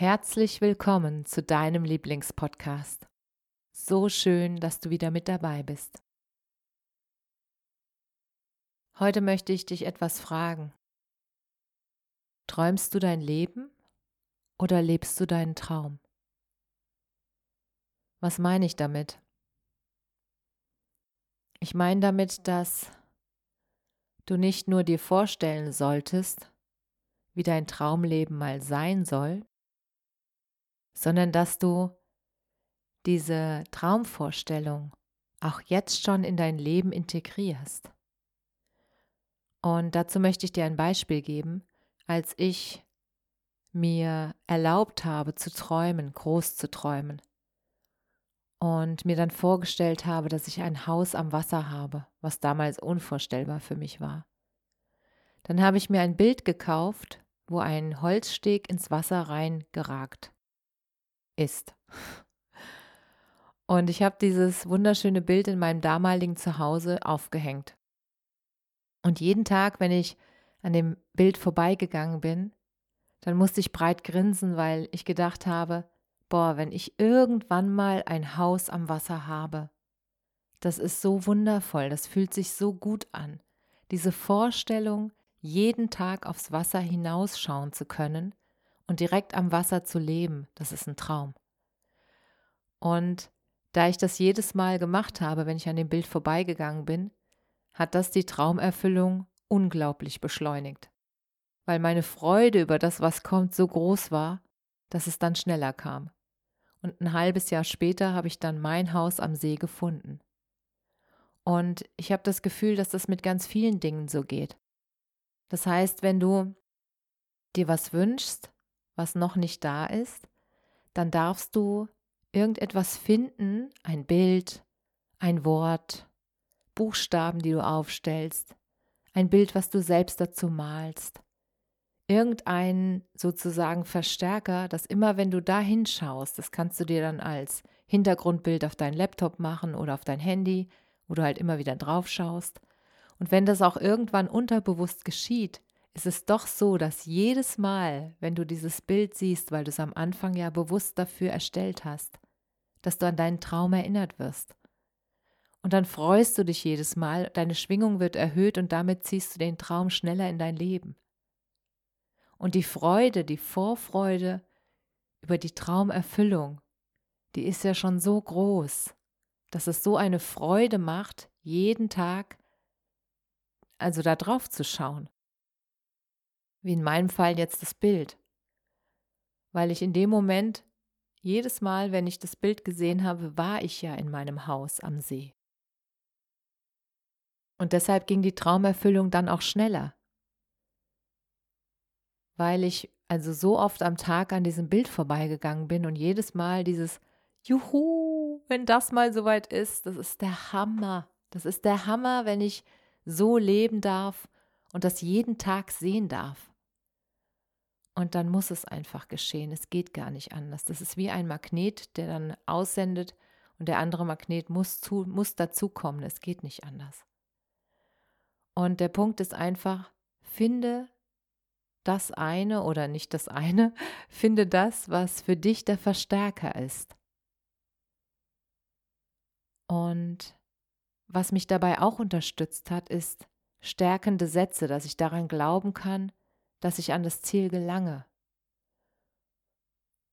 Herzlich willkommen zu deinem Lieblingspodcast. So schön, dass du wieder mit dabei bist. Heute möchte ich dich etwas fragen. Träumst du dein Leben oder lebst du deinen Traum? Was meine ich damit? Ich meine damit, dass du nicht nur dir vorstellen solltest, wie dein Traumleben mal sein soll, sondern dass du diese Traumvorstellung auch jetzt schon in dein Leben integrierst. Und dazu möchte ich dir ein Beispiel geben, als ich mir erlaubt habe zu träumen, groß zu träumen und mir dann vorgestellt habe, dass ich ein Haus am Wasser habe, was damals unvorstellbar für mich war. Dann habe ich mir ein Bild gekauft, wo ein Holzsteg ins Wasser reingeragt ist. Und ich habe dieses wunderschöne Bild in meinem damaligen Zuhause aufgehängt. Und jeden Tag, wenn ich an dem Bild vorbeigegangen bin, dann musste ich breit grinsen, weil ich gedacht habe, boah, wenn ich irgendwann mal ein Haus am Wasser habe, das ist so wundervoll, das fühlt sich so gut an. Diese Vorstellung, jeden Tag aufs Wasser hinausschauen zu können und direkt am Wasser zu leben, das ist ein Traum. Und da ich das jedes Mal gemacht habe, wenn ich an dem Bild vorbeigegangen bin, hat das die Traumerfüllung unglaublich beschleunigt, weil meine Freude über das, was kommt, so groß war, dass es dann schneller kam. Und ein halbes Jahr später habe ich dann mein Haus am See gefunden. Und ich habe das Gefühl, dass das mit ganz vielen Dingen so geht. Das heißt, wenn du dir was wünschst, was noch nicht da ist, dann darfst du irgendetwas finden, ein Bild, ein Wort, Buchstaben, die du aufstellst, ein Bild, was du selbst dazu malst, irgendein sozusagen Verstärker, dass immer wenn du da hinschaust, das kannst du dir dann als Hintergrundbild auf deinen Laptop machen oder auf dein Handy, wo du halt immer wieder drauf schaust. Und wenn das auch irgendwann unterbewusst geschieht, ist es doch so, dass jedes Mal, wenn du dieses Bild siehst, weil du es am Anfang ja bewusst dafür erstellt hast, dass du an deinen Traum erinnert wirst. Und dann freust du dich jedes Mal, deine Schwingung wird erhöht und damit ziehst du den Traum schneller in dein Leben. Und die Freude, die Vorfreude über die Traumerfüllung, die ist ja schon so groß, dass es so eine Freude macht, jeden Tag also da drauf zu schauen wie in meinem Fall jetzt das Bild. Weil ich in dem Moment, jedes Mal, wenn ich das Bild gesehen habe, war ich ja in meinem Haus am See. Und deshalb ging die Traumerfüllung dann auch schneller. Weil ich also so oft am Tag an diesem Bild vorbeigegangen bin und jedes Mal dieses Juhu, wenn das mal soweit ist, das ist der Hammer. Das ist der Hammer, wenn ich so leben darf und das jeden Tag sehen darf. Und dann muss es einfach geschehen. Es geht gar nicht anders. Das ist wie ein Magnet, der dann aussendet und der andere Magnet muss, zu, muss dazukommen. Es geht nicht anders. Und der Punkt ist einfach, finde das eine oder nicht das eine, finde das, was für dich der Verstärker ist. Und was mich dabei auch unterstützt hat, ist, stärkende Sätze, dass ich daran glauben kann, dass ich an das Ziel gelange.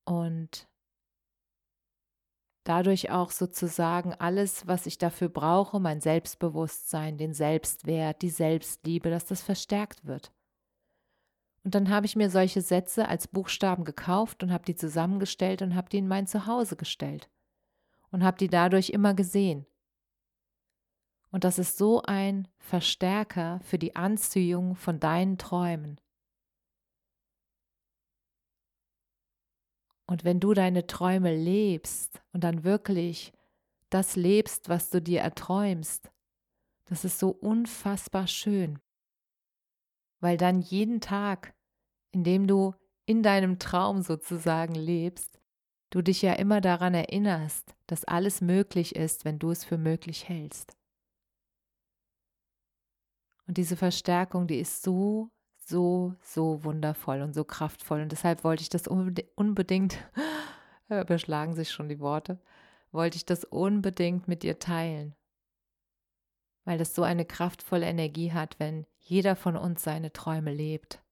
Und dadurch auch sozusagen alles, was ich dafür brauche, mein Selbstbewusstsein, den Selbstwert, die Selbstliebe, dass das verstärkt wird. Und dann habe ich mir solche Sätze als Buchstaben gekauft und habe die zusammengestellt und habe die in mein Zuhause gestellt und habe die dadurch immer gesehen. Und das ist so ein Verstärker für die Anziehung von deinen Träumen. Und wenn du deine Träume lebst und dann wirklich das lebst, was du dir erträumst, das ist so unfassbar schön, weil dann jeden Tag, in dem du in deinem Traum sozusagen lebst, du dich ja immer daran erinnerst, dass alles möglich ist, wenn du es für möglich hältst. Und diese Verstärkung, die ist so so, so wundervoll und so kraftvoll. Und deshalb wollte ich das unbedingt, überschlagen sich schon die Worte, wollte ich das unbedingt mit dir teilen. Weil das so eine kraftvolle Energie hat, wenn jeder von uns seine Träume lebt.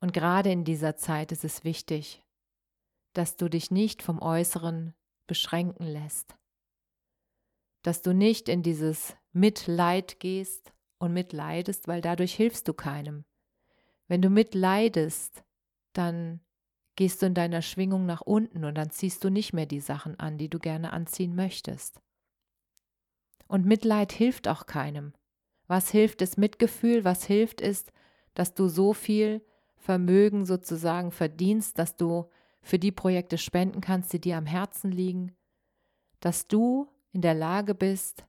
Und gerade in dieser Zeit ist es wichtig, dass du dich nicht vom Äußeren beschränken lässt, dass du nicht in dieses Mitleid gehst, und mitleidest, weil dadurch hilfst du keinem. Wenn du mitleidest, dann gehst du in deiner Schwingung nach unten und dann ziehst du nicht mehr die Sachen an, die du gerne anziehen möchtest. Und Mitleid hilft auch keinem. Was hilft ist Mitgefühl, was hilft ist, dass du so viel Vermögen sozusagen verdienst, dass du für die Projekte spenden kannst, die dir am Herzen liegen, dass du in der Lage bist,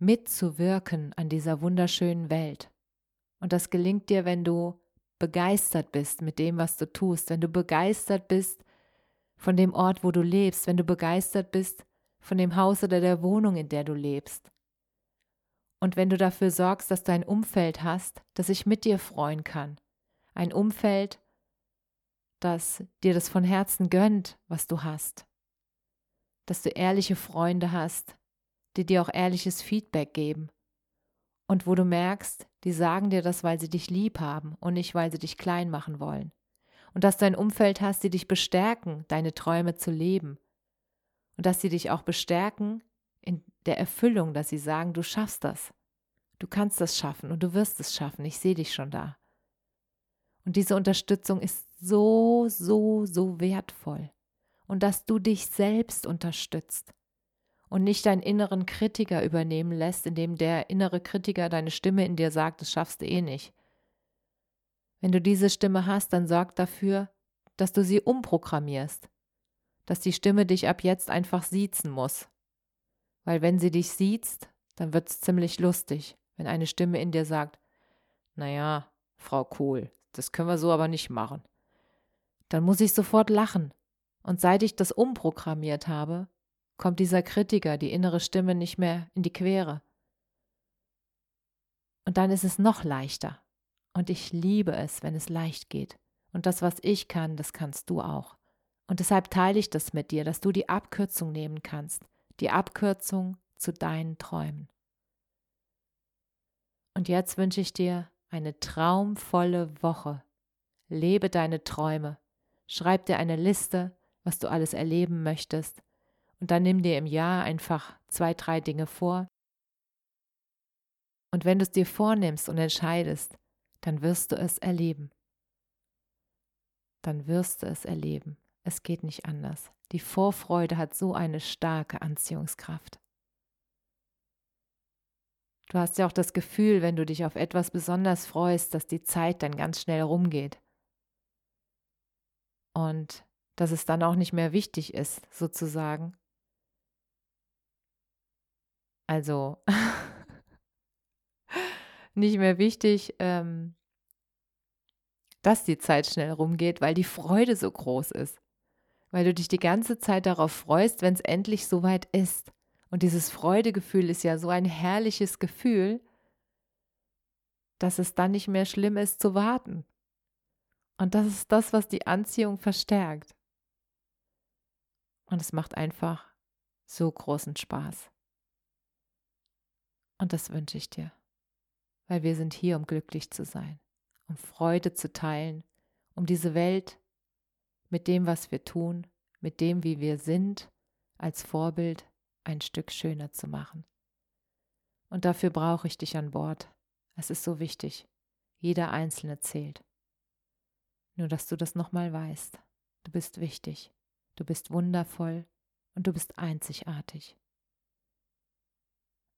mitzuwirken an dieser wunderschönen Welt. Und das gelingt dir, wenn du begeistert bist mit dem, was du tust, wenn du begeistert bist von dem Ort, wo du lebst, wenn du begeistert bist von dem Haus oder der Wohnung, in der du lebst. Und wenn du dafür sorgst, dass du ein Umfeld hast, das sich mit dir freuen kann, ein Umfeld, das dir das von Herzen gönnt, was du hast, dass du ehrliche Freunde hast, die dir auch ehrliches Feedback geben. Und wo du merkst, die sagen dir das, weil sie dich lieb haben und nicht, weil sie dich klein machen wollen. Und dass du ein Umfeld hast, die dich bestärken, deine Träume zu leben. Und dass sie dich auch bestärken in der Erfüllung, dass sie sagen, du schaffst das. Du kannst das schaffen und du wirst es schaffen. Ich sehe dich schon da. Und diese Unterstützung ist so, so, so wertvoll. Und dass du dich selbst unterstützt und nicht deinen inneren Kritiker übernehmen lässt, indem der innere Kritiker deine Stimme in dir sagt, das schaffst du eh nicht. Wenn du diese Stimme hast, dann sorg dafür, dass du sie umprogrammierst, dass die Stimme dich ab jetzt einfach siezen muss. Weil wenn sie dich siezt, dann wird's ziemlich lustig, wenn eine Stimme in dir sagt, naja, Frau Kohl, das können wir so aber nicht machen. Dann muss ich sofort lachen. Und seit ich das umprogrammiert habe, kommt dieser Kritiker, die innere Stimme nicht mehr in die Quere. Und dann ist es noch leichter. Und ich liebe es, wenn es leicht geht. Und das, was ich kann, das kannst du auch. Und deshalb teile ich das mit dir, dass du die Abkürzung nehmen kannst. Die Abkürzung zu deinen Träumen. Und jetzt wünsche ich dir eine traumvolle Woche. Lebe deine Träume. Schreib dir eine Liste, was du alles erleben möchtest. Und dann nimm dir im Jahr einfach zwei, drei Dinge vor. Und wenn du es dir vornimmst und entscheidest, dann wirst du es erleben. Dann wirst du es erleben. Es geht nicht anders. Die Vorfreude hat so eine starke Anziehungskraft. Du hast ja auch das Gefühl, wenn du dich auf etwas besonders freust, dass die Zeit dann ganz schnell rumgeht. Und dass es dann auch nicht mehr wichtig ist, sozusagen, also nicht mehr wichtig, ähm, dass die Zeit schnell rumgeht, weil die Freude so groß ist. Weil du dich die ganze Zeit darauf freust, wenn es endlich soweit ist. Und dieses Freudegefühl ist ja so ein herrliches Gefühl, dass es dann nicht mehr schlimm ist zu warten. Und das ist das, was die Anziehung verstärkt. Und es macht einfach so großen Spaß. Und das wünsche ich dir, weil wir sind hier, um glücklich zu sein, um Freude zu teilen, um diese Welt mit dem, was wir tun, mit dem, wie wir sind, als Vorbild ein Stück schöner zu machen. Und dafür brauche ich dich an Bord. Es ist so wichtig. Jeder einzelne zählt. Nur dass du das nochmal weißt. Du bist wichtig, du bist wundervoll und du bist einzigartig.